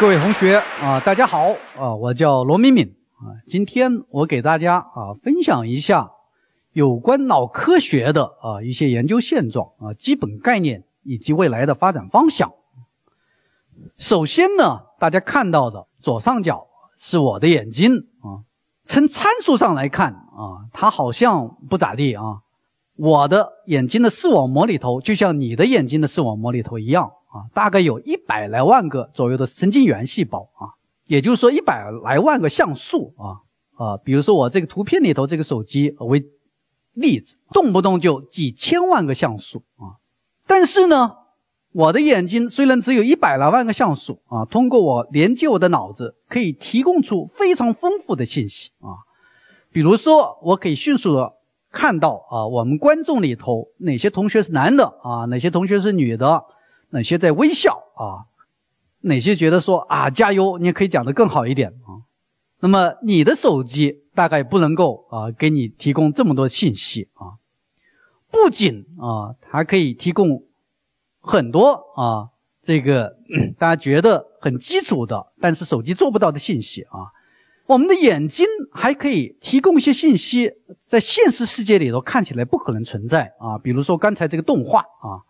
各位同学啊，大家好啊，我叫罗敏敏啊。今天我给大家啊分享一下有关脑科学的啊一些研究现状啊、基本概念以及未来的发展方向。首先呢，大家看到的左上角是我的眼睛啊，从参数上来看啊，它好像不咋地啊。我的眼睛的视网膜里头，就像你的眼睛的视网膜里头一样啊，大概有一百来万个左右的神经元细胞啊，也就是说一百来万个像素啊啊，比如说我这个图片里头这个手机为例子，动不动就几千万个像素啊。但是呢，我的眼睛虽然只有一百来万个像素啊，通过我连接我的脑子，可以提供出非常丰富的信息啊，比如说我可以迅速的。看到啊，我们观众里头哪些同学是男的啊，哪些同学是女的，哪些在微笑啊，哪些觉得说啊加油，你也可以讲得更好一点啊。那么你的手机大概不能够啊给你提供这么多信息啊，不仅啊还可以提供很多啊这个大家觉得很基础的，但是手机做不到的信息啊。我们的眼睛还可以提供一些信息，在现实世界里头看起来不可能存在啊，比如说刚才这个动画啊，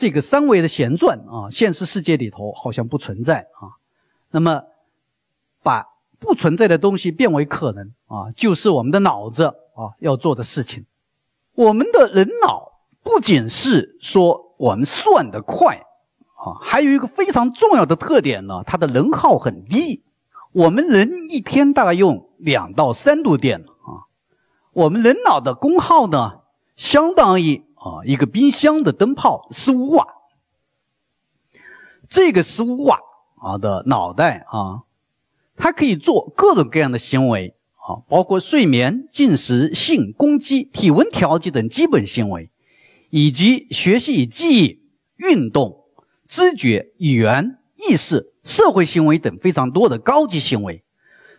这个三维的旋转啊，现实世界里头好像不存在啊。那么，把不存在的东西变为可能啊，就是我们的脑子啊要做的事情。我们的人脑不仅是说我们算得快啊，还有一个非常重要的特点呢，它的能耗很低。我们人一天大概用两到三度电啊，我们人脑的功耗呢，相当于啊一个冰箱的灯泡十五瓦。这个十五瓦啊的脑袋啊，它可以做各种各样的行为啊，包括睡眠、进食、性、攻击、体温调节等基本行为，以及学习与记忆、运动、知觉、语言、意识。社会行为等非常多的高级行为，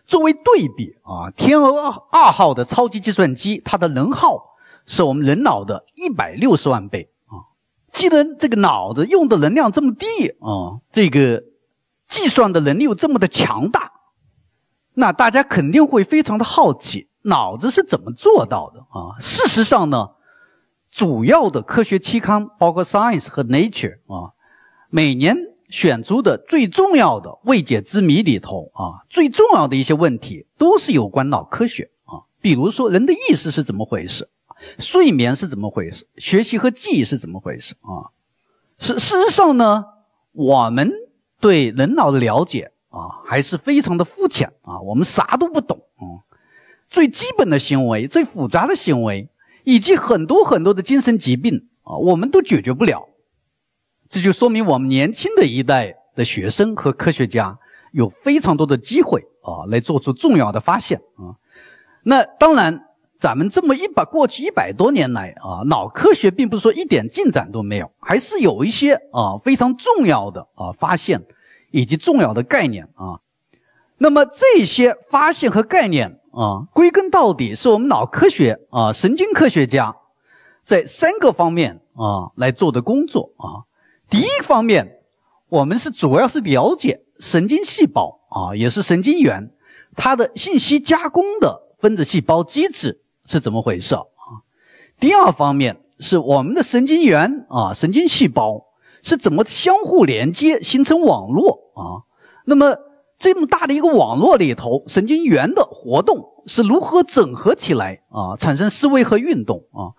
作为对比啊，天鹅二号的超级计算机，它的能耗是我们人脑的一百六十万倍啊。既然这个脑子用的能量这么低啊，这个计算的能力又这么的强大，那大家肯定会非常的好奇，脑子是怎么做到的啊？事实上呢，主要的科学期刊，包括《Science》和《Nature》啊，每年。选出的最重要的未解之谜里头啊，最重要的一些问题都是有关脑科学啊。比如说，人的意识是怎么回事？睡眠是怎么回事？学习和记忆是怎么回事？啊，事事实上呢，我们对人脑的了解啊，还是非常的肤浅啊。我们啥都不懂啊。最基本的行为、最复杂的行为，以及很多很多的精神疾病啊，我们都解决不了。这就说明我们年轻的一代的学生和科学家有非常多的机会啊，来做出重要的发现啊。那当然，咱们这么一把过去一百多年来啊，脑科学并不是说一点进展都没有，还是有一些啊非常重要的啊发现以及重要的概念啊。那么这些发现和概念啊，归根到底是我们脑科学啊神经科学家在三个方面啊来做的工作啊。第一方面，我们是主要是了解神经细胞啊，也是神经元，它的信息加工的分子细胞机制是怎么回事啊？第二方面是我们的神经元啊，神经细胞是怎么相互连接形成网络啊？那么这么大的一个网络里头，神经元的活动是如何整合起来啊，产生思维和运动啊？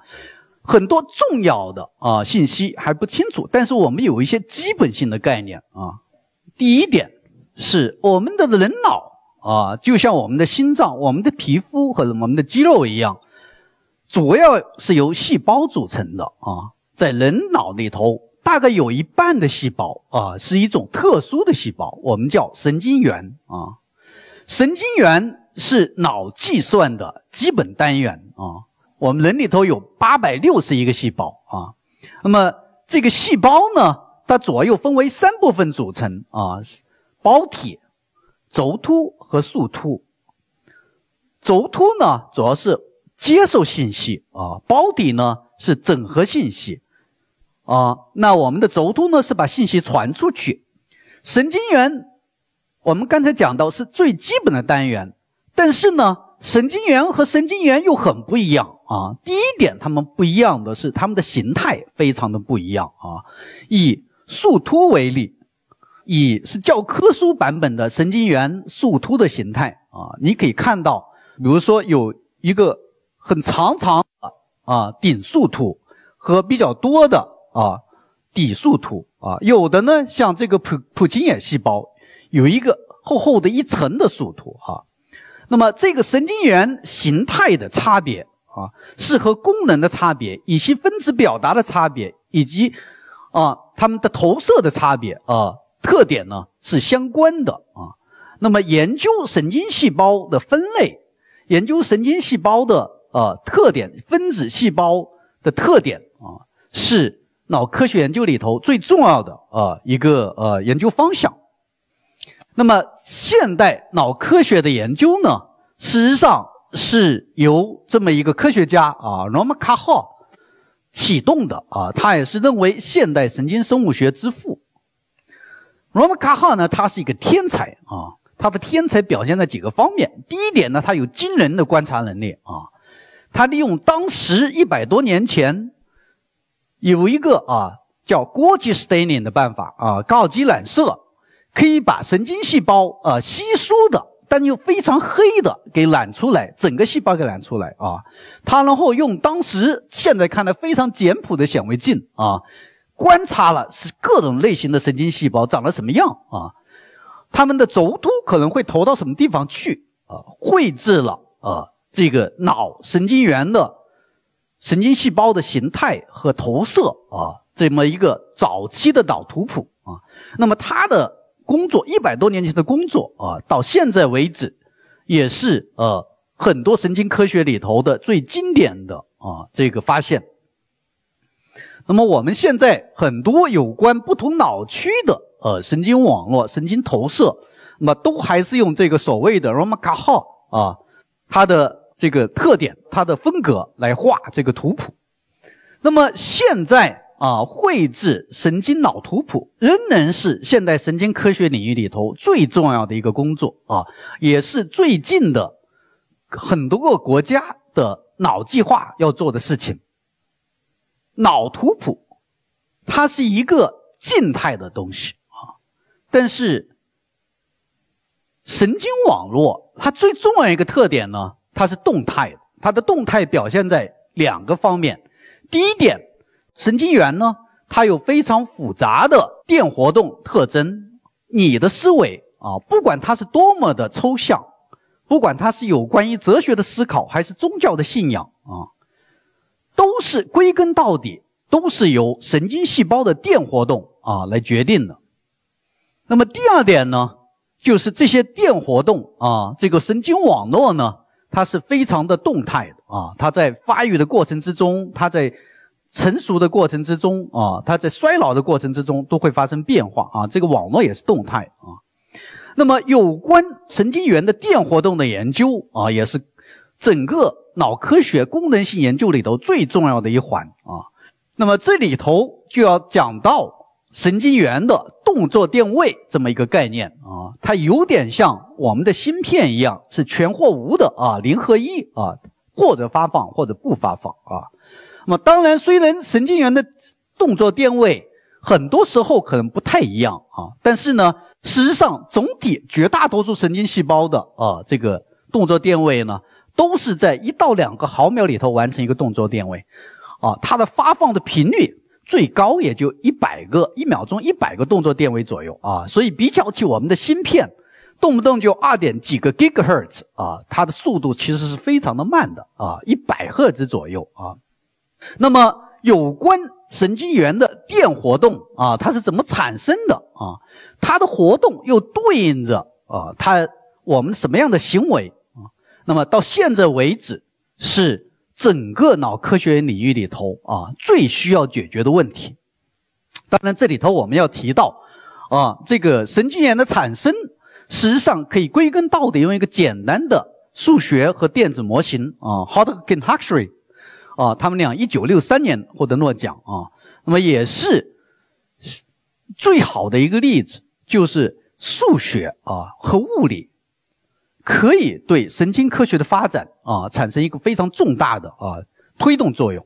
很多重要的啊信息还不清楚，但是我们有一些基本性的概念啊。第一点是我们的人脑啊，就像我们的心脏、我们的皮肤和我们的肌肉一样，主要是由细胞组成的啊。在人脑里头，大概有一半的细胞啊是一种特殊的细胞，我们叫神经元啊。神经元是脑计算的基本单元啊。我们人里头有八百六十一个细胞啊，那么这个细胞呢，它左右分为三部分组成啊，胞体、轴突和树突。轴突呢主要是接受信息啊，胞体呢是整合信息啊，那我们的轴突呢是把信息传出去。神经元我们刚才讲到是最基本的单元，但是呢，神经元和神经元又很不一样啊。第一点，它们不一样的是它们的形态非常的不一样啊。以树突为例，以是教科书版本的神经元树突的形态啊，你可以看到，比如说有一个很长长的啊顶树突和比较多的啊底树突啊，有的呢像这个普普金眼细胞。有一个厚厚的一层的树突啊，那么这个神经元形态的差别啊，是和功能的差别、以及分子表达的差别，以及啊它们的投射的差别啊特点呢是相关的啊。那么研究神经细胞的分类，研究神经细胞的呃特点、分子细胞的特点啊，是脑科学研究里头最重要的啊一个呃研究方向。那么，现代脑科学的研究呢，事实上是由这么一个科学家啊，罗曼卡号启动的啊，他也是认为现代神经生物学之父。罗姆卡号呢，他是一个天才啊，他的天才表现在几个方面。第一点呢，他有惊人的观察能力啊，他利用当时一百多年前有一个啊叫 Gorgie staining 的办法啊，高级染色。可以把神经细胞啊稀疏的，但又非常黑的给染出来，整个细胞给染出来啊。他然后用当时现在看来非常简朴的显微镜啊，观察了是各种类型的神经细胞长得什么样啊，它们的轴突可能会投到什么地方去啊，绘制了啊这个脑神经元的神经细胞的形态和投射啊，这么一个早期的脑图谱啊。那么他的。工作一百多年前的工作啊，到现在为止，也是呃很多神经科学里头的最经典的啊这个发现。那么我们现在很多有关不同脑区的呃神经网络、神经投射，那么都还是用这个所谓的 Romaka 号啊，它的这个特点、它的风格来画这个图谱。那么现在。啊，绘制神经脑图谱仍然是现代神经科学领域里头最重要的一个工作啊，也是最近的很多个国家的脑计划要做的事情。脑图谱它是一个静态的东西啊，但是神经网络它最重要一个特点呢，它是动态的，它的动态表现在两个方面，第一点。神经元呢，它有非常复杂的电活动特征。你的思维啊，不管它是多么的抽象，不管它是有关于哲学的思考，还是宗教的信仰啊，都是归根到底都是由神经细胞的电活动啊来决定的。那么第二点呢，就是这些电活动啊，这个神经网络呢，它是非常的动态的啊，它在发育的过程之中，它在。成熟的过程之中啊，它在衰老的过程之中都会发生变化啊。这个网络也是动态啊。那么，有关神经元的电活动的研究啊，也是整个脑科学功能性研究里头最重要的一环啊。那么，这里头就要讲到神经元的动作电位这么一个概念啊。它有点像我们的芯片一样，是全或无的啊，零和一啊，或者发放或者不发放啊。那么当然，虽然神经元的动作电位很多时候可能不太一样啊，但是呢，事实上总体绝大多数神经细胞的啊这个动作电位呢，都是在一到两个毫秒里头完成一个动作电位，啊，它的发放的频率最高也就一百个一秒钟一百个动作电位左右啊，所以比较起我们的芯片，动不动就二点几个 gigahertz 啊，它的速度其实是非常的慢的啊，一百赫兹左右啊。那么，有关神经元的电活动啊，它是怎么产生的啊？它的活动又对应着啊，它我们什么样的行为？那么到现在为止，是整个脑科学领域里头啊最需要解决的问题。当然，这里头我们要提到啊，这个神经元的产生，实际上可以归根到底用一个简单的数学和电子模型啊 h o t k i n Huxley。啊，他们俩一九六三年获得诺奖啊，那么也是最好的一个例子，就是数学啊和物理可以对神经科学的发展啊产生一个非常重大的啊推动作用。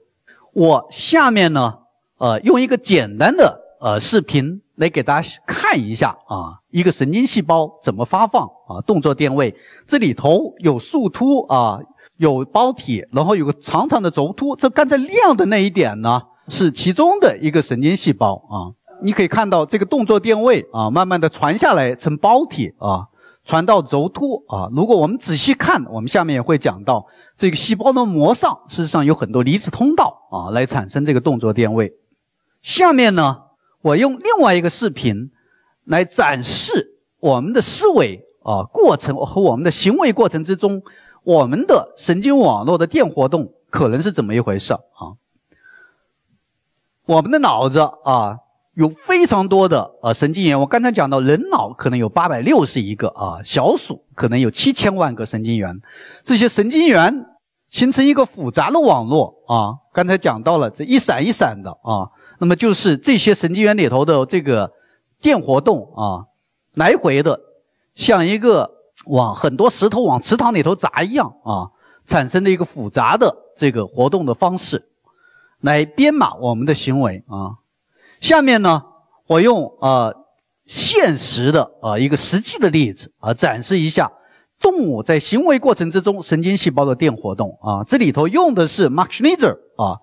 我下面呢，呃，用一个简单的呃视频来给大家看一下啊，一个神经细胞怎么发放啊动作电位。这里头有树突啊，有胞体，然后有个长长的轴突。这刚才亮的那一点呢，是其中的一个神经细胞啊。你可以看到这个动作电位啊，慢慢的传下来成胞体啊，传到轴突啊。如果我们仔细看，我们下面也会讲到这个细胞的膜上，事实上有很多离子通道啊，来产生这个动作电位。下面呢，我用另外一个视频来展示我们的思维啊过程和我们的行为过程之中，我们的神经网络的电活动可能是怎么一回事啊？我们的脑子啊。有非常多的呃神经元，我刚才讲到人脑可能有八百六十一个啊，小鼠可能有七千万个神经元，这些神经元形成一个复杂的网络啊。刚才讲到了这一闪一闪的啊，那么就是这些神经元里头的这个电活动啊，来回的像一个往很多石头往池塘里头砸一样啊，产生的一个复杂的这个活动的方式，来编码我们的行为啊。下面呢，我用呃现实的啊一个实际的例子啊展示一下动物在行为过程之中神经细胞的电活动啊。这里头用的是 Max Schneeder 啊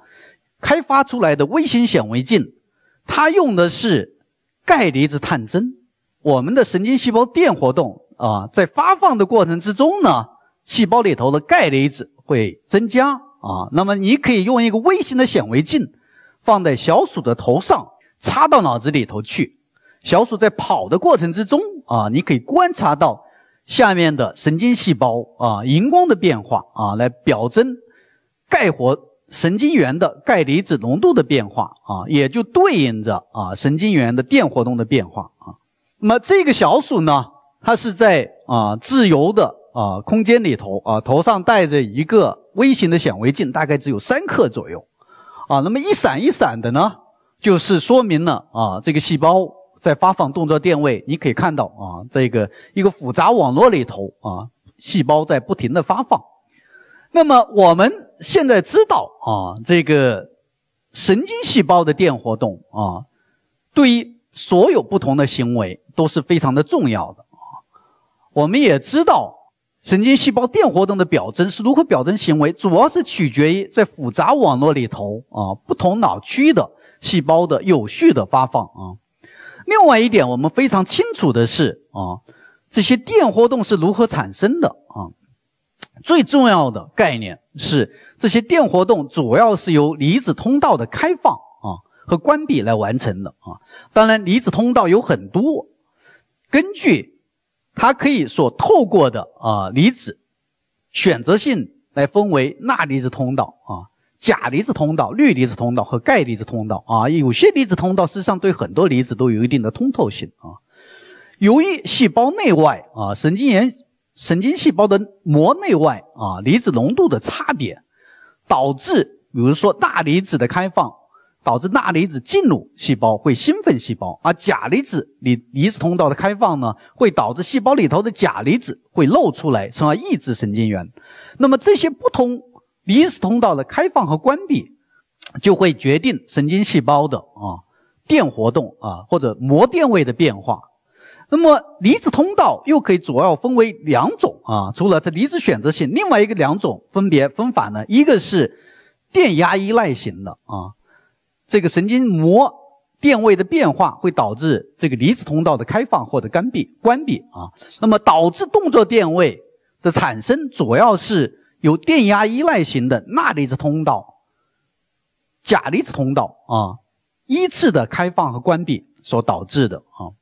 开发出来的微型显微镜，它用的是钙离子探针。我们的神经细胞电活动啊，在发放的过程之中呢，细胞里头的钙离子会增加啊。那么你可以用一个微型的显微镜放在小鼠的头上。插到脑子里头去，小鼠在跑的过程之中啊，你可以观察到下面的神经细胞啊荧光的变化啊，来表征钙活神经元的钙离子浓度的变化啊，也就对应着啊神经元的电活动的变化啊。那么这个小鼠呢，它是在啊自由的啊空间里头啊，头上戴着一个微型的显微镜，大概只有三克左右啊。那么一闪一闪的呢？就是说明了啊，这个细胞在发放动作电位，你可以看到啊，这个一个复杂网络里头啊，细胞在不停的发放。那么我们现在知道啊，这个神经细胞的电活动啊，对于所有不同的行为都是非常的重要的啊。我们也知道，神经细胞电活动的表征是如何表征行为，主要是取决于在复杂网络里头啊，不同脑区的。细胞的有序的发放啊，另外一点我们非常清楚的是啊，这些电活动是如何产生的啊？最重要的概念是这些电活动主要是由离子通道的开放啊和关闭来完成的啊。当然，离子通道有很多，根据它可以所透过的啊离子选择性来分为钠离子通道啊。钾离子通道、氯离子通道和钙离子通道啊，有些离子通道事实上对很多离子都有一定的通透性啊。由于细胞内外啊，神经元、神经细胞的膜内外啊，离子浓度的差别，导致比如说钠离子的开放，导致钠离子进入细胞会兴奋细胞，而钾离子离离子通道的开放呢，会导致细胞里头的钾离子会漏出来，从而抑制神经元。那么这些不同。离子通道的开放和关闭，就会决定神经细胞的啊电活动啊或者膜电位的变化。那么离子通道又可以主要分为两种啊，除了它离子选择性，另外一个两种分别分法呢，一个是电压依赖型的啊，这个神经膜电位的变化会导致这个离子通道的开放或者关闭关闭啊。那么导致动作电位的产生，主要是。有电压依赖型的钠离子通道、钾离子通道啊，依次的开放和关闭所导致的啊。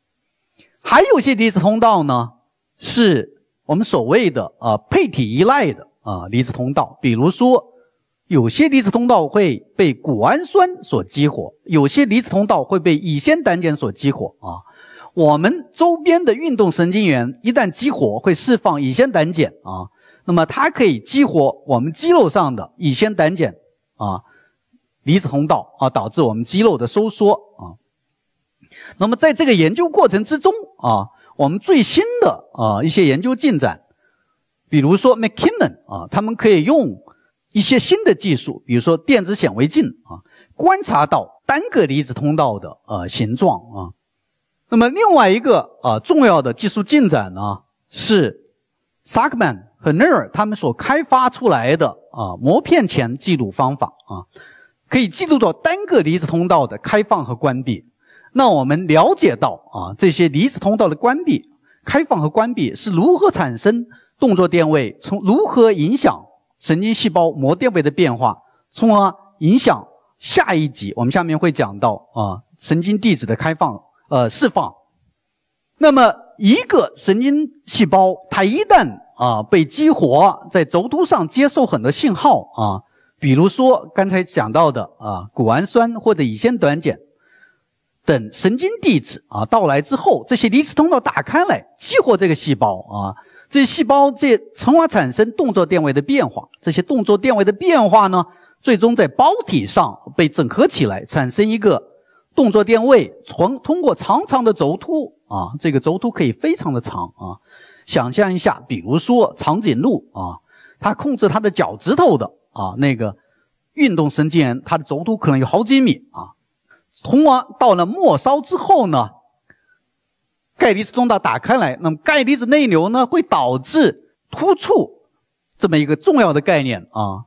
还有些离子通道呢，是我们所谓的啊配体依赖的啊离子通道。比如说，有些离子通道会被谷氨酸所激活，有些离子通道会被乙酰胆碱所激活啊。我们周边的运动神经元一旦激活，会释放乙酰胆碱啊。那么它可以激活我们肌肉上的乙酰胆碱啊离子通道啊，导致我们肌肉的收缩啊。那么在这个研究过程之中啊，我们最新的啊一些研究进展，比如说 McKinnon 啊，他们可以用一些新的技术，比如说电子显微镜啊，观察到单个离子通道的呃形状啊。那么另外一个啊重要的技术进展呢，是 Sackman 和 Ner 他们所开发出来的啊膜片前记录方法啊，可以记录到单个离子通道的开放和关闭。那我们了解到啊，这些离子通道的关闭、开放和关闭是如何产生动作电位，从如何影响神经细胞膜电位的变化，从而影响下一集我们下面会讲到啊神经递质的开放呃释放。那么一个神经细胞它一旦啊被激活，在轴突上接受很多信号啊，比如说刚才讲到的啊谷氨酸或者乙酰短碱。等神经递质啊到来之后，这些离子通道打开来，激活这个细胞啊，这些细胞这从而产生动作电位的变化。这些动作电位的变化呢，最终在胞体上被整合起来，产生一个动作电位。从通过长长的轴突啊，这个轴突可以非常的长啊。想象一下，比如说长颈鹿啊，它控制它的脚趾头的啊那个运动神经元，它的轴突可能有好几米啊。从而到了末梢之后呢，钙离子通道打开来，那么钙离子内流呢会导致突触这么一个重要的概念啊。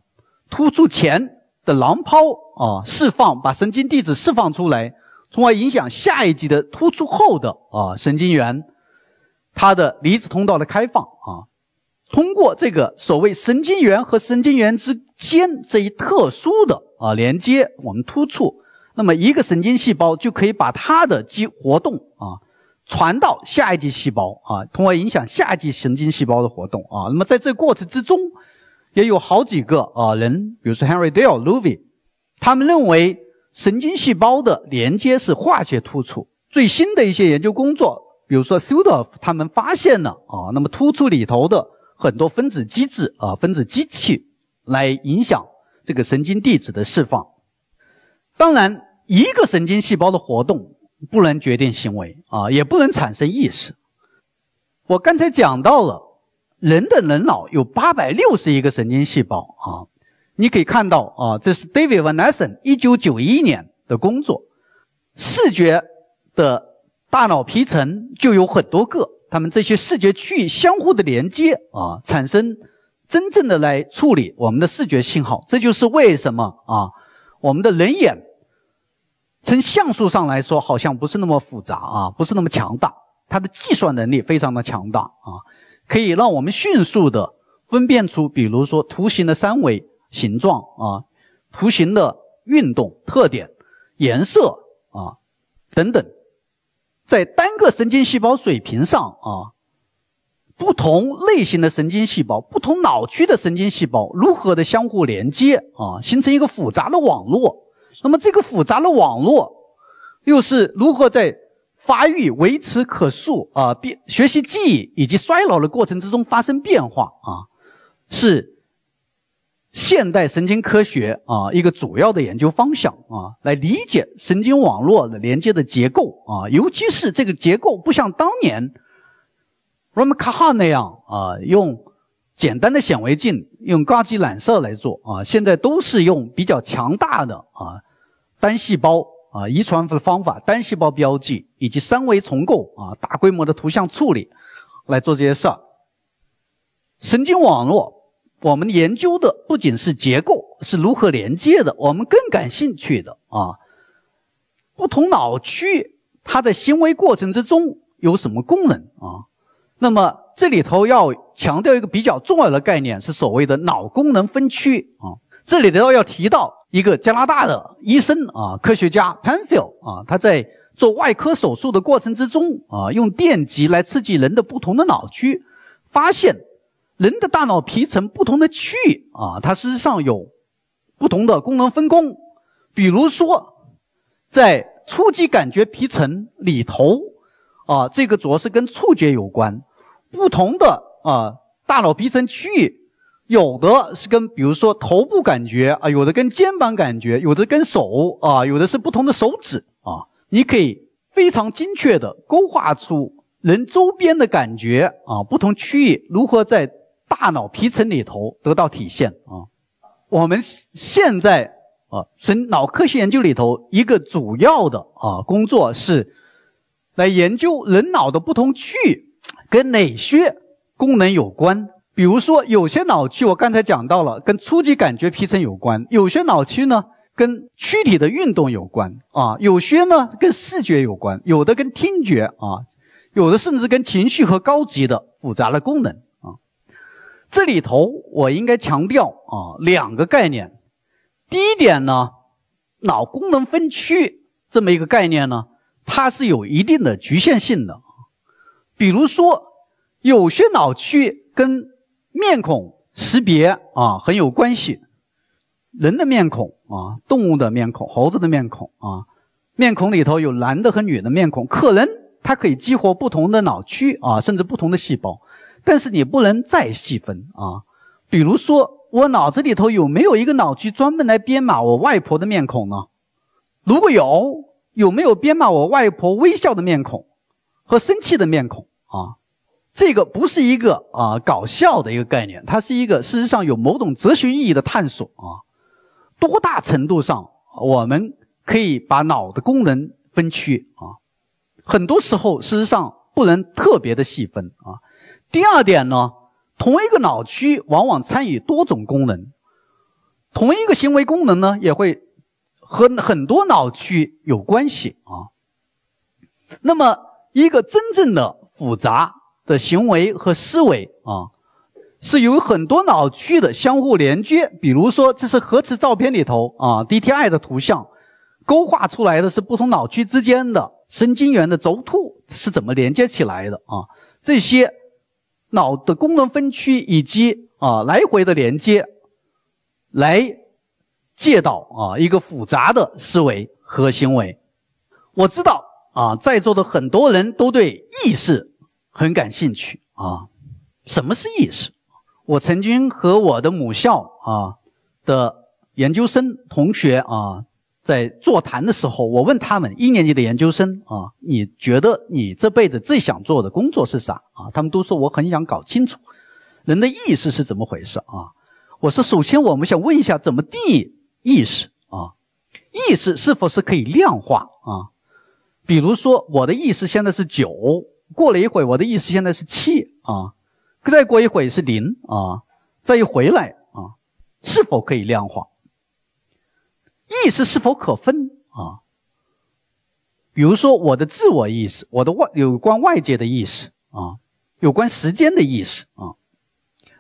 突触前的囊泡啊释放，把神经递质释放出来，从而影响下一级的突触后的啊神经元它的离子通道的开放啊。通过这个所谓神经元和神经元之间这一特殊的啊连接，我们突触。那么一个神经细胞就可以把它的激活动啊传到下一级细胞啊，从而影响下一级神经细胞的活动啊。那么在这过程之中，也有好几个啊人，比如说 Henry Dale、Louis，他们认为神经细胞的连接是化学突触。最新的一些研究工作，比如说 s u d o f 他们发现了啊，那么突触里头的很多分子机制啊，分子机器来影响这个神经递质的释放。当然。一个神经细胞的活动不能决定行为啊，也不能产生意识。我刚才讲到了，人的人脑有八百六十亿个神经细胞啊，你可以看到啊，这是 David Van Essen 一九九一年的工作，视觉的大脑皮层就有很多个，它们这些视觉区域相互的连接啊，产生真正的来处理我们的视觉信号。这就是为什么啊，我们的人眼。从像素上来说，好像不是那么复杂啊，不是那么强大。它的计算能力非常的强大啊，可以让我们迅速的分辨出，比如说图形的三维形状啊，图形的运动特点、颜色啊等等。在单个神经细胞水平上啊，不同类型的神经细胞、不同脑区的神经细胞如何的相互连接啊，形成一个复杂的网络。那么这个复杂的网络，又是如何在发育、维持、可塑啊、变学习记忆以及衰老的过程之中发生变化啊？是现代神经科学啊一个主要的研究方向啊，来理解神经网络的连接的结构啊，尤其是这个结构不像当年 RAMKHA 那样啊用。简单的显微镜用高级染色来做啊，现在都是用比较强大的啊单细胞啊遗传的方法，单细胞标记以及三维重构啊大规模的图像处理来做这些事儿。神经网络，我们研究的不仅是结构是如何连接的，我们更感兴趣的啊不同脑区它的行为过程之中有什么功能啊？那么。这里头要强调一个比较重要的概念，是所谓的脑功能分区啊。这里头要提到一个加拿大的医生啊，科学家 Penfield 啊，他在做外科手术的过程之中啊，用电极来刺激人的不同的脑区，发现人的大脑皮层不同的区域啊，它事实上有不同的功能分工。比如说，在初级感觉皮层里头啊，这个主要是跟触觉有关。不同的啊，大脑皮层区域，有的是跟比如说头部感觉啊，有的跟肩膀感觉，有的跟手啊，有的是不同的手指啊。你可以非常精确的勾画出人周边的感觉啊，不同区域如何在大脑皮层里头得到体现啊？我们现在啊，神脑科学研究里头一个主要的啊工作是来研究人脑的不同区域跟哪些功能有关。比如说，有些脑区我刚才讲到了，跟初级感觉皮层有关；有些脑区呢，跟躯体的运动有关啊；有些呢，跟视觉有关；有的跟听觉啊；有的甚至跟情绪和高级的复杂的功能。这里头我应该强调啊两个概念。第一点呢，脑功能分区这么一个概念呢，它是有一定的局限性的。比如说，有些脑区跟面孔识别啊很有关系，人的面孔啊，动物的面孔，猴子的面孔啊，面孔里头有男的和女的面孔，可能它可以激活不同的脑区啊，甚至不同的细胞，但是你不能再细分啊。比如说，我脑子里头有没有一个脑区专门来编码我外婆的面孔呢？如果有，有没有编码我外婆微笑的面孔和生气的面孔啊？这个不是一个啊搞笑的一个概念，它是一个事实上有某种哲学意义的探索啊。多大程度上我们可以把脑的功能分区啊？很多时候事实上不能特别的细分啊。第二点呢，同一个脑区往往参与多种功能，同一个行为功能呢也会和很多脑区有关系啊。那么一个真正的复杂。的行为和思维啊，是有很多脑区的相互连接。比如说，这是核磁照片里头啊，DTI 的图像，勾画出来的是不同脑区之间的神经元的轴突是怎么连接起来的啊？这些脑的功能分区以及啊来回的连接，来借导啊一个复杂的思维和行为。我知道啊，在座的很多人都对意识。很感兴趣啊，什么是意识？我曾经和我的母校啊的研究生同学啊在座谈的时候，我问他们一年级的研究生啊，你觉得你这辈子最想做的工作是啥啊？他们都说我很想搞清楚人的意识是怎么回事啊。我说，首先我们想问一下，怎么定义意识啊？意识是否是可以量化啊？比如说，我的意识现在是九。过了一会我的意识现在是七啊，再过一会是零啊，再一回来啊，是否可以量化？意识是否可分啊？比如说我的自我意识，我的外有关外界的意识啊，有关时间的意识啊。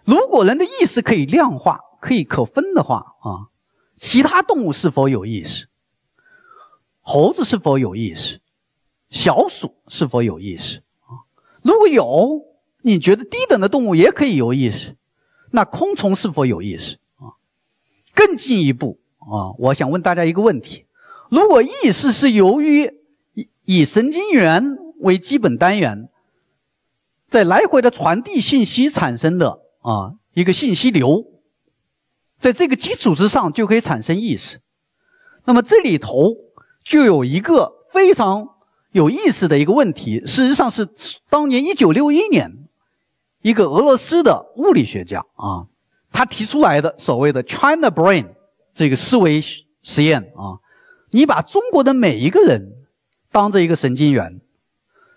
如果人的意识可以量化、可以可分的话啊，其他动物是否有意识？猴子是否有意识？小鼠是否有意识？如果有，你觉得低等的动物也可以有意识，那昆虫是否有意识啊？更进一步啊，我想问大家一个问题：如果意识是由于以以神经元为基本单元，在来回的传递信息产生的啊一个信息流，在这个基础之上就可以产生意识，那么这里头就有一个非常。有意思的一个问题，事实上是当年一九六一年，一个俄罗斯的物理学家啊，他提出来的所谓的 China Brain 这个思维实验啊，你把中国的每一个人当做一个神经元，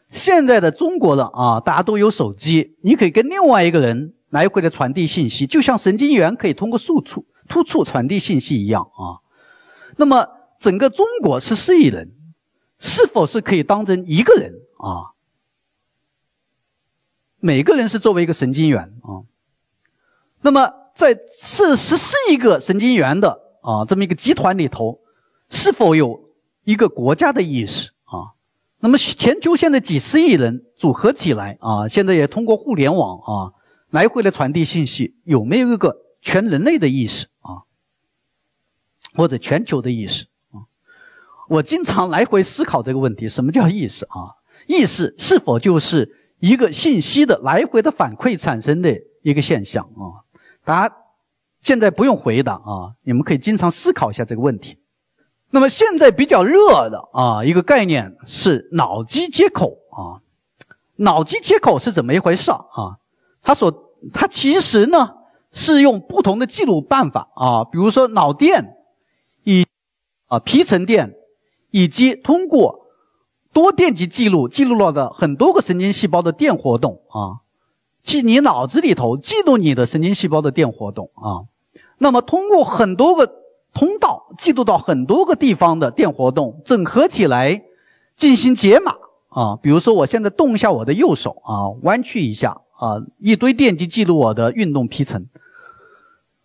现在的中国的啊，大家都有手机，你可以跟另外一个人来回的传递信息，就像神经元可以通过突触突触传递信息一样啊。那么整个中国十四亿人。是否是可以当成一个人啊？每个人是作为一个神经元啊。那么在这十四亿个神经元的啊这么一个集团里头，是否有一个国家的意识啊？那么全球现在几十亿人组合起来啊，现在也通过互联网啊来回的传递信息，有没有一个全人类的意识啊？或者全球的意识啊？我经常来回思考这个问题：什么叫意识啊？意识是否就是一个信息的来回的反馈产生的一个现象啊？大家现在不用回答啊，你们可以经常思考一下这个问题。那么现在比较热的啊一个概念是脑机接口啊。脑机接口是怎么一回事啊？它所它其实呢是用不同的记录办法啊，比如说脑电，以啊皮层电，以及通过多电极记录记录了的很多个神经细胞的电活动啊，记你脑子里头记录你的神经细胞的电活动啊。那么通过很多个通道记录到很多个地方的电活动，整合起来进行解码。啊，比如说我现在动一下我的右手啊，弯曲一下啊，一堆电极记录我的运动皮层。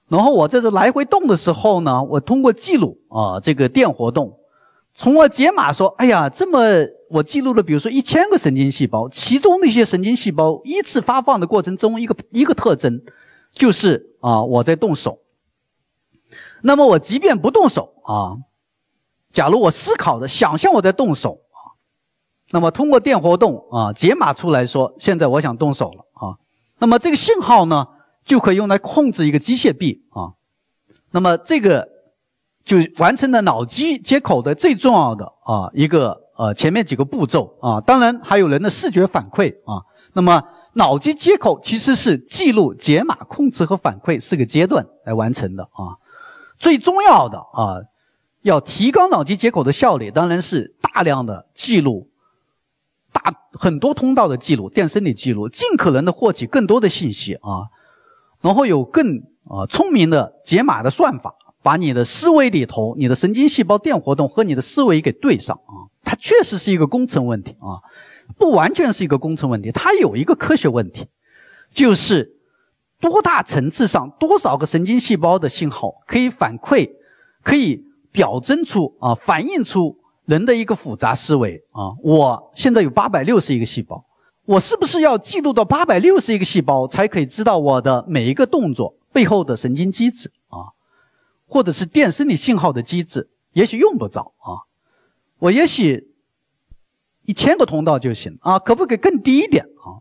然后我在这来回动的时候呢，我通过记录啊这个电活动，从而解码说，哎呀，这么我记录了，比如说一千个神经细胞，其中那些神经细胞依次发放的过程中，一个一个特征就是啊我在动手。那么我即便不动手啊，假如我思考的想象我在动手啊。那么通过电活动啊解码出来说，现在我想动手了啊。那么这个信号呢，就可以用来控制一个机械臂啊。那么这个就完成了脑机接口的最重要的啊一个呃前面几个步骤啊。当然还有人的视觉反馈啊。那么脑机接口其实是记录、解码、控制和反馈四个阶段来完成的啊。最重要的啊，要提高脑机接口的效率，当然是大量的记录。大很多通道的记录，电生理记录，尽可能的获取更多的信息啊，然后有更啊聪明的解码的算法，把你的思维里头，你的神经细胞电活动和你的思维给对上啊。它确实是一个工程问题啊，不完全是一个工程问题，它有一个科学问题，就是多大层次上多少个神经细胞的信号可以反馈，可以表征出啊，反映出。人的一个复杂思维啊，我现在有八百六十亿个细胞，我是不是要记录到八百六十亿个细胞才可以知道我的每一个动作背后的神经机制啊，或者是电生理信号的机制？也许用不着啊，我也许一千个通道就行啊，可不可以更低一点啊？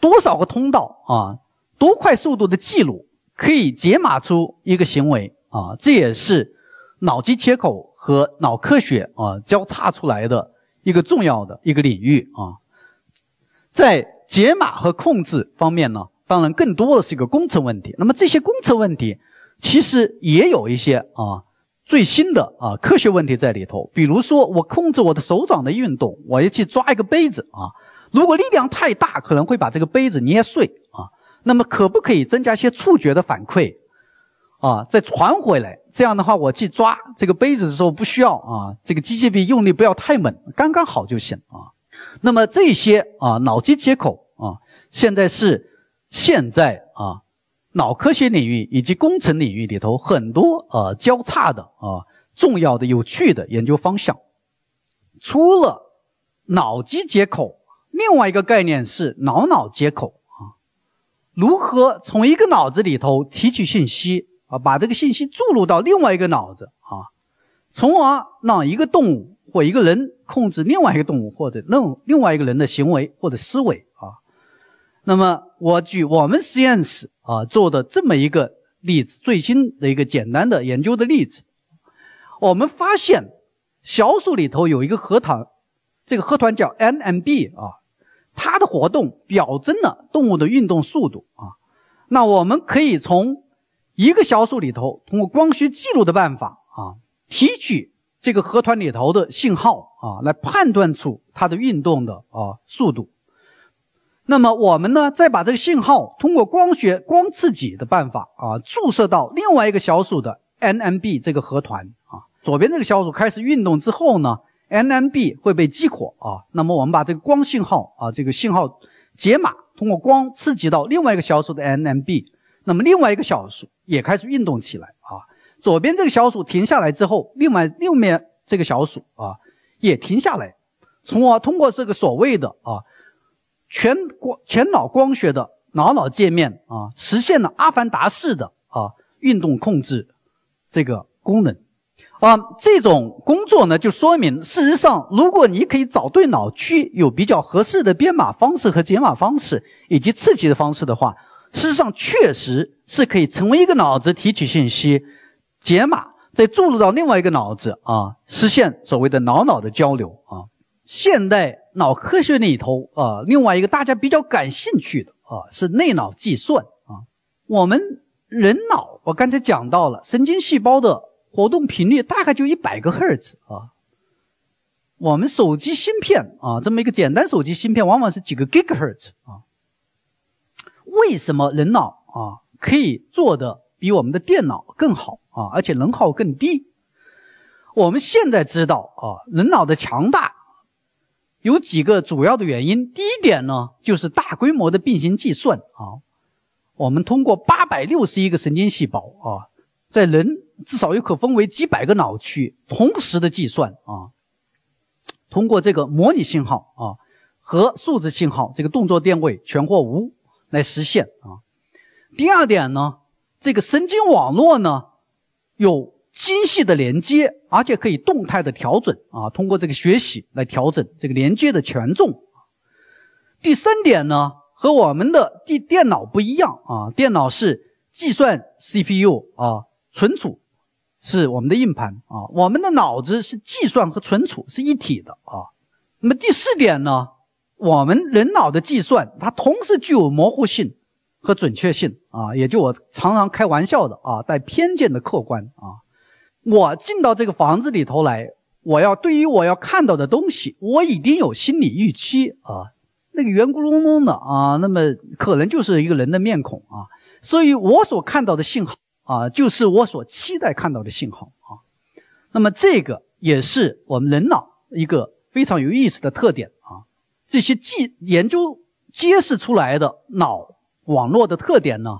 多少个通道啊？多快速度的记录可以解码出一个行为啊？这也是脑机接口。和脑科学啊交叉出来的一个重要的一个领域啊，在解码和控制方面呢，当然更多的是一个工程问题。那么这些工程问题其实也有一些啊最新的啊科学问题在里头。比如说，我控制我的手掌的运动，我要去抓一个杯子啊，如果力量太大，可能会把这个杯子捏碎啊。那么可不可以增加一些触觉的反馈？啊，再传回来，这样的话，我去抓这个杯子的时候不需要啊，这个机械臂用力不要太猛，刚刚好就行啊。那么这些啊，脑机接口啊，现在是现在啊，脑科学领域以及工程领域里头很多呃交叉的啊重要的有趣的研究方向。除了脑机接口，另外一个概念是脑脑接口啊，如何从一个脑子里头提取信息？啊，把这个信息注入到另外一个脑子啊，从而让一个动物或一个人控制另外一个动物或者另另外一个人的行为或者思维啊。那么，我举我们实验室啊做的这么一个例子，最新的一个简单的研究的例子，我们发现小鼠里头有一个核团，这个核团叫 NMB 啊，它的活动表征了动物的运动速度啊。那我们可以从一个小鼠里头，通过光学记录的办法啊，提取这个核团里头的信号啊，来判断出它的运动的啊速度。那么我们呢，再把这个信号通过光学光刺激的办法啊，注射到另外一个小鼠的 NMB 这个核团啊。左边这个小鼠开始运动之后呢，NMB 会被激活啊。那么我们把这个光信号啊，这个信号解码，通过光刺激到另外一个小鼠的 NMB。那么另外一个小鼠也开始运动起来啊，左边这个小鼠停下来之后，另外右面这个小鼠啊也停下来，从而通过这个所谓的啊全光全脑光学的脑脑界面啊，实现了阿凡达式的啊运动控制这个功能啊。这种工作呢，就说明事实上，如果你可以找对脑区，有比较合适的编码方式和解码方式以及刺激的方式的话。事实上，确实是可以成为一个脑子提取信息，解码，再注入到另外一个脑子啊，实现所谓的脑脑的交流啊。现代脑科学里头啊，另外一个大家比较感兴趣的啊，是内脑计算啊。我们人脑，我刚才讲到了神经细胞的活动频率大概就一百个赫兹啊。我们手机芯片啊，这么一个简单手机芯片，往往是几个 gigahertz 啊。为什么人脑啊可以做的比我们的电脑更好啊，而且能耗更低？我们现在知道啊，人脑的强大有几个主要的原因。第一点呢，就是大规模的并行计算啊。我们通过八百六十亿个神经细胞啊，在人至少又可分为几百个脑区同时的计算啊。通过这个模拟信号啊和数字信号，这个动作电位全或无来实现啊。第二点呢，这个神经网络呢有。精细的连接，而且可以动态的调整啊，通过这个学习来调整这个连接的权重。第三点呢，和我们的电电脑不一样啊，电脑是计算 CPU 啊，存储是我们的硬盘啊，我们的脑子是计算和存储是一体的啊。那么第四点呢，我们人脑的计算它同时具有模糊性和准确性啊，也就我常常开玩笑的啊，带偏见的客观啊。我进到这个房子里头来，我要对于我要看到的东西，我已经有心理预期啊。那个圆咕隆咚的啊，那么可能就是一个人的面孔啊。所以我所看到的信号啊，就是我所期待看到的信号啊。那么这个也是我们人脑一个非常有意思的特点啊。这些记研究揭示出来的脑网络的特点呢？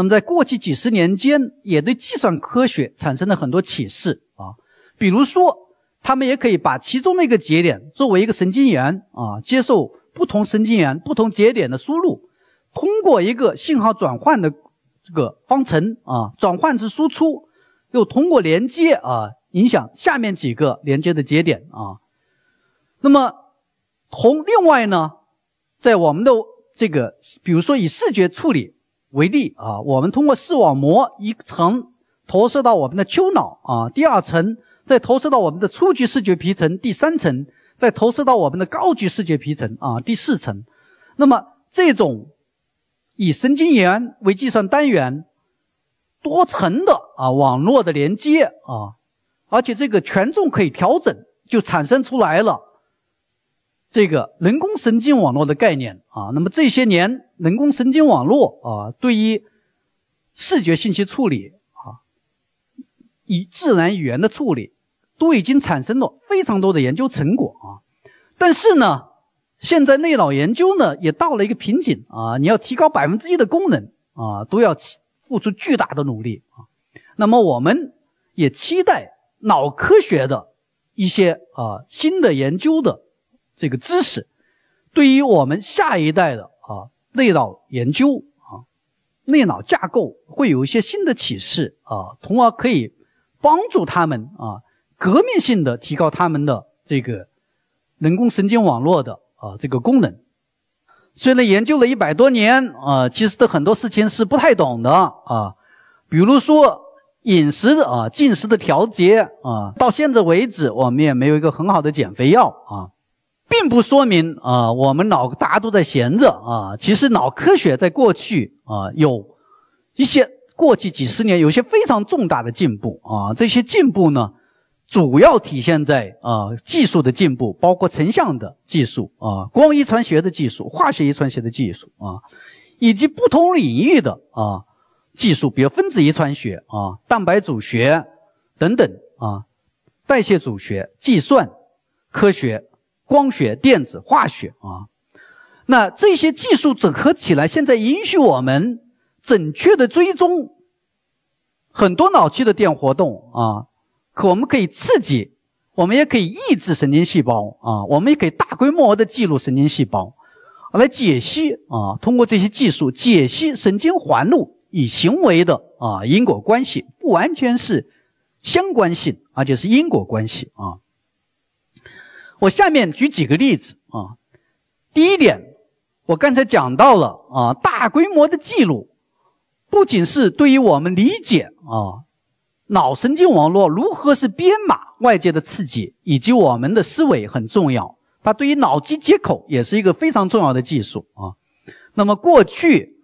那么，在过去几十年间，也对计算科学产生了很多启示啊。比如说，他们也可以把其中的一个节点作为一个神经元啊，接受不同神经元不同节点的输入，通过一个信号转换的这个方程啊，转换成输出，又通过连接啊，影响下面几个连接的节点啊。那么，同另外呢，在我们的这个，比如说以视觉处理。为例啊，我们通过视网膜一层投射到我们的丘脑啊，第二层再投射到我们的初级视觉皮层，第三层再投射到我们的高级视觉皮层啊，第四层。那么这种以神经元为计算单元、多层的啊网络的连接啊，而且这个权重可以调整，就产生出来了。这个人工神经网络的概念啊，那么这些年人工神经网络啊，对于视觉信息处理啊，以自然语言的处理，都已经产生了非常多的研究成果啊。但是呢，现在内脑研究呢也到了一个瓶颈啊，你要提高百分之一的功能啊，都要付出巨大的努力啊。那么我们也期待脑科学的一些啊新的研究的。这个知识对于我们下一代的啊内脑研究啊内脑架构会有一些新的启示啊，从而可以帮助他们啊革命性的提高他们的这个人工神经网络的啊这个功能。虽然研究了一百多年啊，其实的很多事情是不太懂的啊，比如说饮食的啊进食的调节啊，到现在为止我们也没有一个很好的减肥药啊。并不说明啊，我们脑大家都在闲着啊。其实脑科学在过去啊，有一些过去几十年有一些非常重大的进步啊。这些进步呢，主要体现在啊技术的进步，包括成像的技术啊、光遗传学的技术、化学遗传学的技术啊，以及不同领域的啊技术，比如分子遗传学啊、蛋白组学等等啊、代谢组学、计算科学。光学、电子、化学啊，那这些技术整合起来，现在允许我们准确的追踪很多脑区的电活动啊。可我们可以刺激，我们也可以抑制神经细胞啊，我们也可以大规模的记录神经细胞，来解析啊。通过这些技术解析神经环路与行为的啊因果关系，不完全是相关性，而且是因果关系啊。我下面举几个例子啊。第一点，我刚才讲到了啊，大规模的记录，不仅是对于我们理解啊，脑神经网络如何是编码外界的刺激，以及我们的思维很重要。它对于脑机接口也是一个非常重要的技术啊。那么过去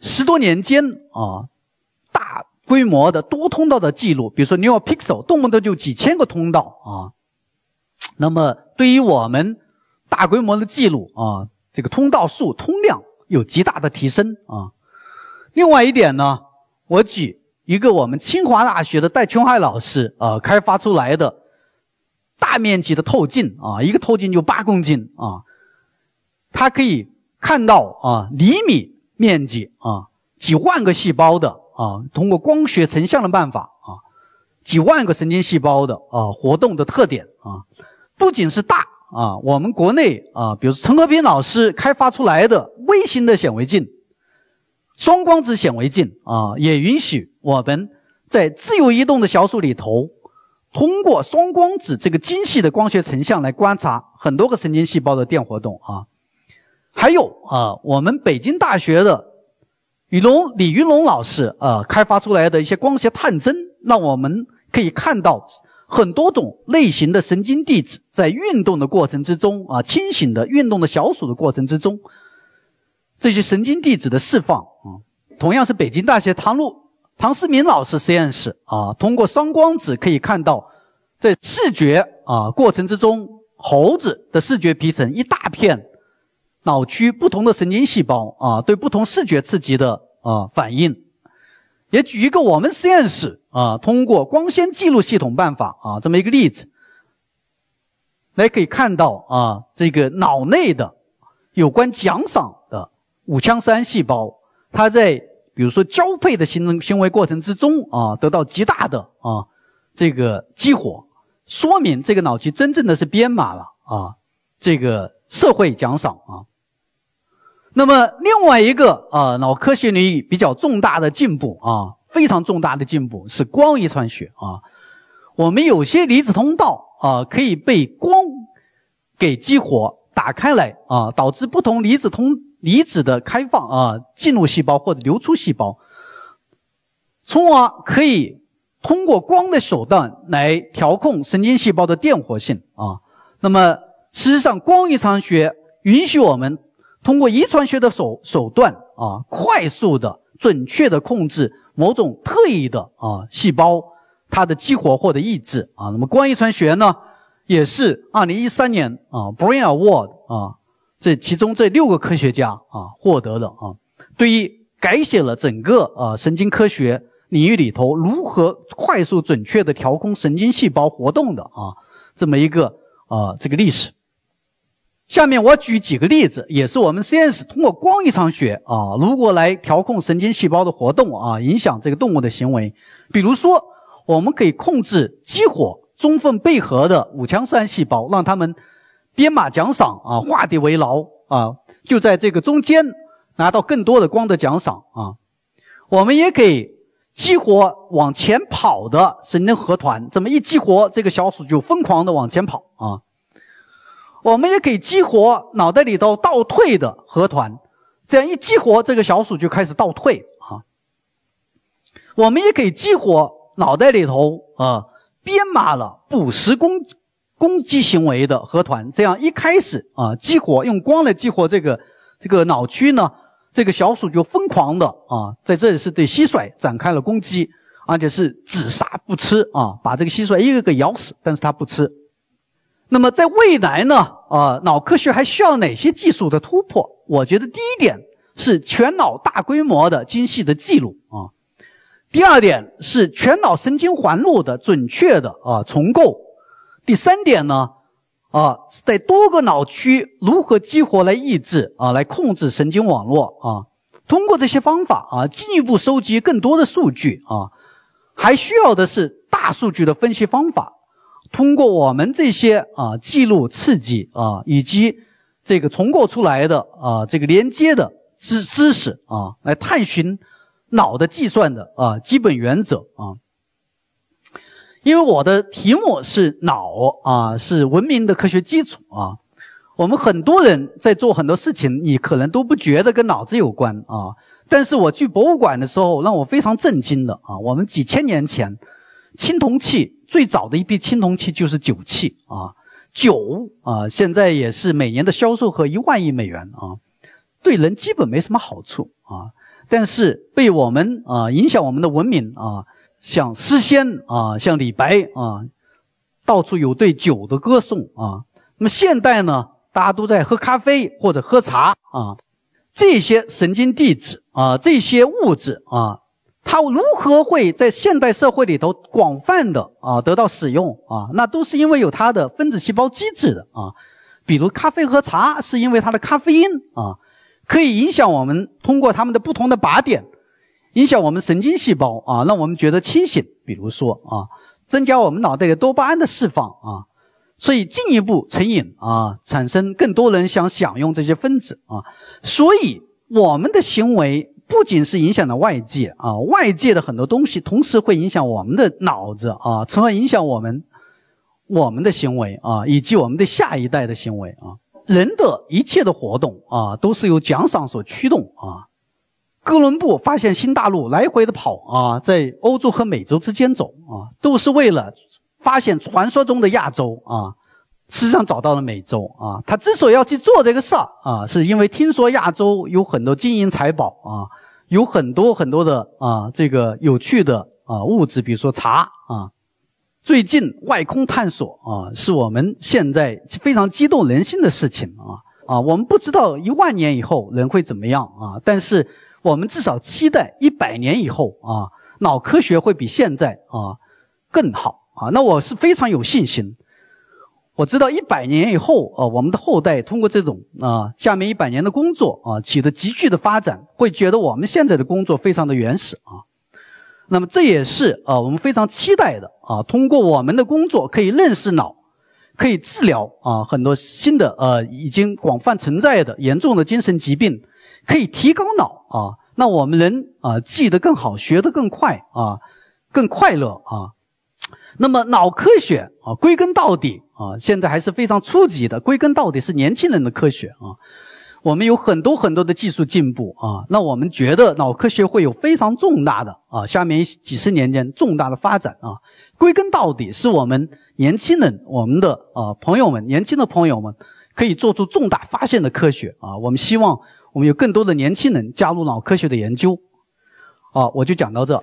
十多年间啊，大规模的多通道的记录，比如说 NeuroPixel，动不动就几千个通道啊。那么对于我们大规模的记录啊，这个通道数、通量有极大的提升啊。另外一点呢，我举一个我们清华大学的戴琼海老师啊开发出来的。大面积的透镜啊，一个透镜就八公斤啊，它可以看到啊厘米面积啊几万个细胞的啊，通过光学成像的办法啊，几万个神经细胞的啊活动的特点啊，不仅是大啊，我们国内啊，比如陈和平老师开发出来的微型的显微镜，双光子显微镜啊，也允许我们在自由移动的小鼠里头。通过双光子这个精细的光学成像来观察很多个神经细胞的电活动啊，还有啊，我们北京大学的李龙李云龙老师啊开发出来的一些光学探针，让我们可以看到很多种类型的神经递质在运动的过程之中啊，清醒的运动的小鼠的过程之中，这些神经递质的释放啊，同样是北京大学唐路。唐思明老师实验室啊，通过双光子可以看到，在视觉啊过程之中，猴子的视觉皮层一大片脑区不同的神经细胞啊，对不同视觉刺激的啊反应。也举一个我们实验室啊，通过光纤记录系统办法啊这么一个例子，来可以看到啊这个脑内的有关奖赏的五羟色胺细胞，它在。比如说交配的行行为过程之中啊，得到极大的啊这个激活，说明这个脑区真正的是编码了啊这个社会奖赏啊。那么另外一个啊脑科学领域比较重大的进步啊，非常重大的进步是光遗传学啊。我们有些离子通道啊可以被光给激活打开来啊，导致不同离子通。离子的开放啊，进入细胞或者流出细胞，从而可以通过光的手段来调控神经细胞的电活性啊。那么，事实上，光遗传学允许我们通过遗传学的手手段啊，快速的、准确的控制某种特异的啊细胞它的激活或者抑制啊。那么，光遗传学呢，也是二零一三年啊，Brain Award 啊。这其中这六个科学家啊获得的啊，对于改写了整个啊神经科学领域里头如何快速准确的调控神经细胞活动的啊这么一个啊这个历史。下面我举几个例子，也是我们实验室通过光遗传学啊如果来调控神经细胞的活动啊，影响这个动物的行为。比如说，我们可以控制激活中分背合的五羟色胺细胞，让它们。编码奖赏啊，画地为牢啊，就在这个中间拿到更多的光的奖赏啊。我们也可以激活往前跑的神经核团，这么一激活，这个小鼠就疯狂的往前跑啊。我们也可以激活脑袋里头倒退的核团，这样一激活，这个小鼠就开始倒退啊。我们也可以激活脑袋里头啊编码了捕食攻。攻击行为的核团，这样一开始啊，激活用光来激活这个这个脑区呢，这个小鼠就疯狂的啊，在这里是对蟋蟀展开了攻击，而且是只杀不吃啊，把这个蟋蟀一个个咬死，但是它不吃。那么在未来呢，啊，脑科学还需要哪些技术的突破？我觉得第一点是全脑大规模的精细的记录啊，第二点是全脑神经环路的准确的啊重构。第三点呢，啊，在多个脑区如何激活来抑制啊，来控制神经网络啊？通过这些方法啊，进一步收集更多的数据啊，还需要的是大数据的分析方法。通过我们这些啊记录、刺激啊，以及这个重构出来的啊这个连接的知知识啊，来探寻脑的计算的啊基本原则啊。因为我的题目是脑啊，是文明的科学基础啊。我们很多人在做很多事情，你可能都不觉得跟脑子有关啊。但是我去博物馆的时候，让我非常震惊的啊。我们几千年前，青铜器最早的一批青铜器就是酒器啊。酒啊，现在也是每年的销售额一万亿美元啊，对人基本没什么好处啊，但是被我们啊影响我们的文明啊，像诗仙啊，像李白啊，到处有对酒的歌颂啊。那么现代呢，大家都在喝咖啡或者喝茶啊，这些神经递质啊，这些物质啊。它如何会在现代社会里头广泛的啊得到使用啊？那都是因为有它的分子细胞机制的啊。比如咖啡和茶，是因为它的咖啡因啊，可以影响我们通过它们的不同的靶点，影响我们神经细胞啊，让我们觉得清醒。比如说啊，增加我们脑袋的多巴胺的释放啊，所以进一步成瘾啊，产生更多人想享用这些分子啊。所以我们的行为。不仅是影响了外界啊，外界的很多东西，同时会影响我们的脑子啊，从而影响我们我们的行为啊，以及我们的下一代的行为啊。人的一切的活动啊，都是由奖赏所驱动啊。哥伦布发现新大陆，来回的跑啊，在欧洲和美洲之间走啊，都是为了发现传说中的亚洲啊。实际上找到了美洲啊，他之所以要去做这个事儿啊，是因为听说亚洲有很多金银财宝啊，有很多很多的啊这个有趣的啊物质，比如说茶啊。最近外空探索啊，是我们现在非常激动人心的事情啊啊，我们不知道一万年以后人会怎么样啊，但是我们至少期待一百年以后啊，脑科学会比现在啊更好啊，那我是非常有信心。我知道一百年以后，啊，我们的后代通过这种啊，下面一百年的工作啊，取得急剧的发展，会觉得我们现在的工作非常的原始啊。那么这也是啊，我们非常期待的啊，通过我们的工作可以认识脑，可以治疗啊很多新的呃已经广泛存在的严重的精神疾病，可以提高脑啊，那我们人啊记得更好，学得更快啊，更快乐啊。那么脑科学啊，归根到底啊，现在还是非常初级的。归根到底是年轻人的科学啊。我们有很多很多的技术进步啊，那我们觉得脑科学会有非常重大的啊，下面几十年间重大的发展啊。归根到底是我们年轻人，我们的啊朋友们，年轻的朋友们可以做出重大发现的科学啊。我们希望我们有更多的年轻人加入脑科学的研究。啊，我就讲到这。